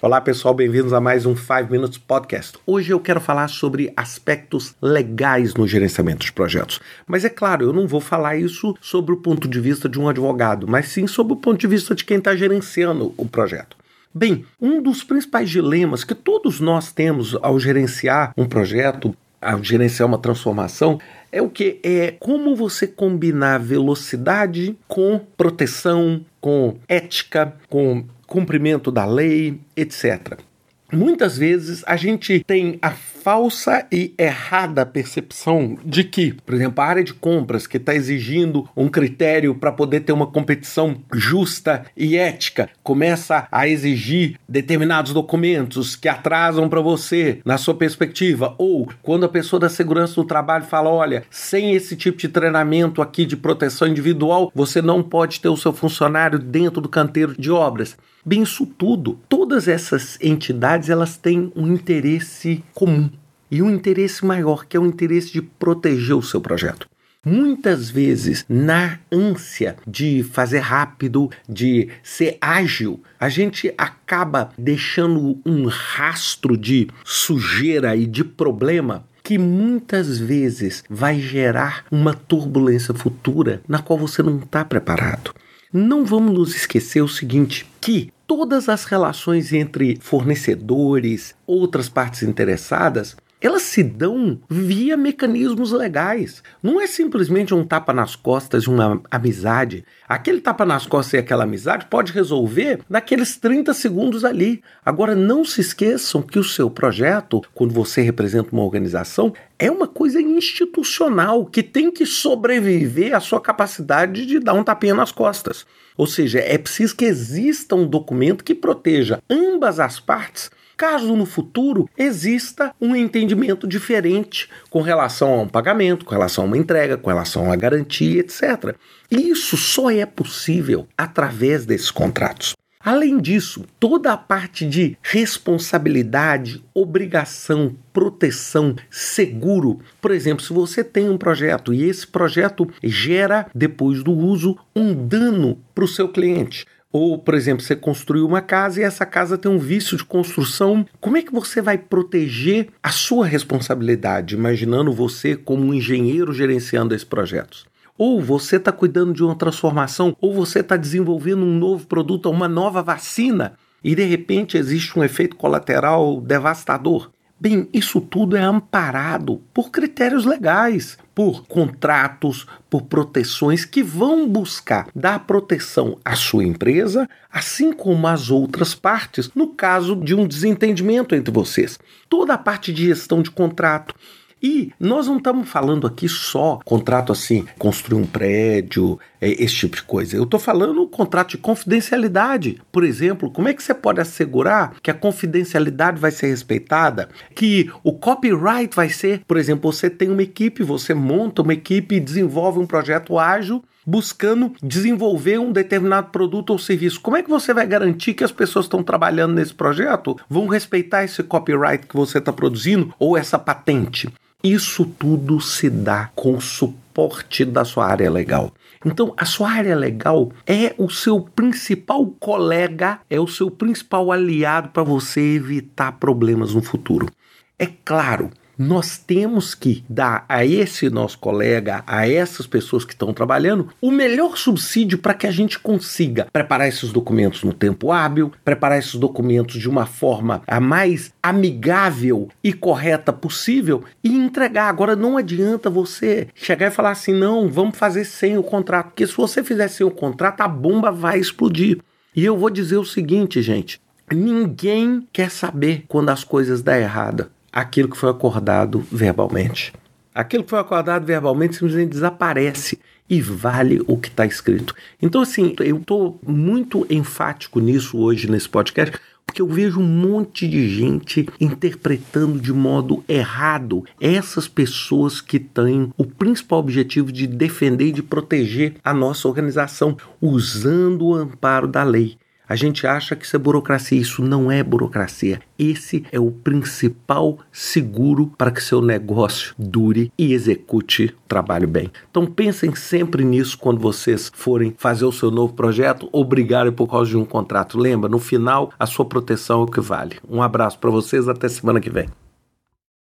Olá pessoal, bem-vindos a mais um 5 Minutes Podcast. Hoje eu quero falar sobre aspectos legais no gerenciamento de projetos. Mas é claro, eu não vou falar isso sobre o ponto de vista de um advogado, mas sim sobre o ponto de vista de quem está gerenciando o projeto. Bem, um dos principais dilemas que todos nós temos ao gerenciar um projeto, ao gerenciar uma transformação, é o que? É como você combinar velocidade com proteção, com ética, com cumprimento da lei, etc. Muitas vezes a gente tem a falsa e errada percepção de que, por exemplo, a área de compras que está exigindo um critério para poder ter uma competição justa e ética começa a exigir determinados documentos que atrasam para você na sua perspectiva, ou quando a pessoa da segurança do trabalho fala: olha, sem esse tipo de treinamento aqui de proteção individual, você não pode ter o seu funcionário dentro do canteiro de obras. Bem, isso tudo, todas essas entidades, elas têm um interesse comum e um interesse maior, que é o interesse de proteger o seu projeto. Muitas vezes, na ânsia de fazer rápido, de ser ágil, a gente acaba deixando um rastro de sujeira e de problema que muitas vezes vai gerar uma turbulência futura na qual você não está preparado. Não vamos nos esquecer o seguinte: que todas as relações entre fornecedores, outras partes interessadas, elas se dão via mecanismos legais. Não é simplesmente um tapa nas costas de uma amizade. Aquele tapa nas costas e aquela amizade pode resolver naqueles 30 segundos ali. Agora, não se esqueçam que o seu projeto, quando você representa uma organização, é uma coisa institucional que tem que sobreviver à sua capacidade de dar um tapinha nas costas. Ou seja, é preciso que exista um documento que proteja ambas as partes caso no futuro exista um entendimento diferente com relação a um pagamento, com relação a uma entrega, com relação a uma garantia, etc. Isso só é possível através desses contratos. Além disso, toda a parte de responsabilidade, obrigação, proteção, seguro. Por exemplo, se você tem um projeto e esse projeto gera, depois do uso, um dano para o seu cliente. Ou, por exemplo, você construiu uma casa e essa casa tem um vício de construção. Como é que você vai proteger a sua responsabilidade, imaginando você como um engenheiro gerenciando esses projetos? Ou você está cuidando de uma transformação, ou você está desenvolvendo um novo produto, uma nova vacina, e de repente existe um efeito colateral devastador. Bem, isso tudo é amparado por critérios legais, por contratos, por proteções que vão buscar dar proteção à sua empresa, assim como às outras partes, no caso de um desentendimento entre vocês. Toda a parte de gestão de contrato, e nós não estamos falando aqui só contrato assim, construir um prédio, é, esse tipo de coisa. Eu estou falando contrato de confidencialidade. Por exemplo, como é que você pode assegurar que a confidencialidade vai ser respeitada? Que o copyright vai ser, por exemplo, você tem uma equipe, você monta uma equipe e desenvolve um projeto ágil buscando desenvolver um determinado produto ou serviço. Como é que você vai garantir que as pessoas que estão trabalhando nesse projeto vão respeitar esse copyright que você está produzindo ou essa patente? Isso tudo se dá com suporte da sua área legal. Então, a sua área legal é o seu principal colega, é o seu principal aliado para você evitar problemas no futuro. É claro nós temos que dar a esse nosso colega, a essas pessoas que estão trabalhando, o melhor subsídio para que a gente consiga preparar esses documentos no tempo hábil, preparar esses documentos de uma forma a mais amigável e correta possível e entregar. Agora não adianta você chegar e falar assim: não, vamos fazer sem o contrato, porque se você fizer sem o contrato, a bomba vai explodir. E eu vou dizer o seguinte, gente: ninguém quer saber quando as coisas dão errado aquilo que foi acordado verbalmente. Aquilo que foi acordado verbalmente simplesmente desaparece e vale o que está escrito. Então, assim, eu estou muito enfático nisso hoje nesse podcast, porque eu vejo um monte de gente interpretando de modo errado essas pessoas que têm o principal objetivo de defender e de proteger a nossa organização, usando o amparo da lei. A gente acha que isso é burocracia, isso não é burocracia. Esse é o principal seguro para que seu negócio dure e execute o trabalho bem. Então pensem sempre nisso quando vocês forem fazer o seu novo projeto ou brigarem por causa de um contrato. Lembra, no final, a sua proteção é o que vale. Um abraço para vocês, até semana que vem.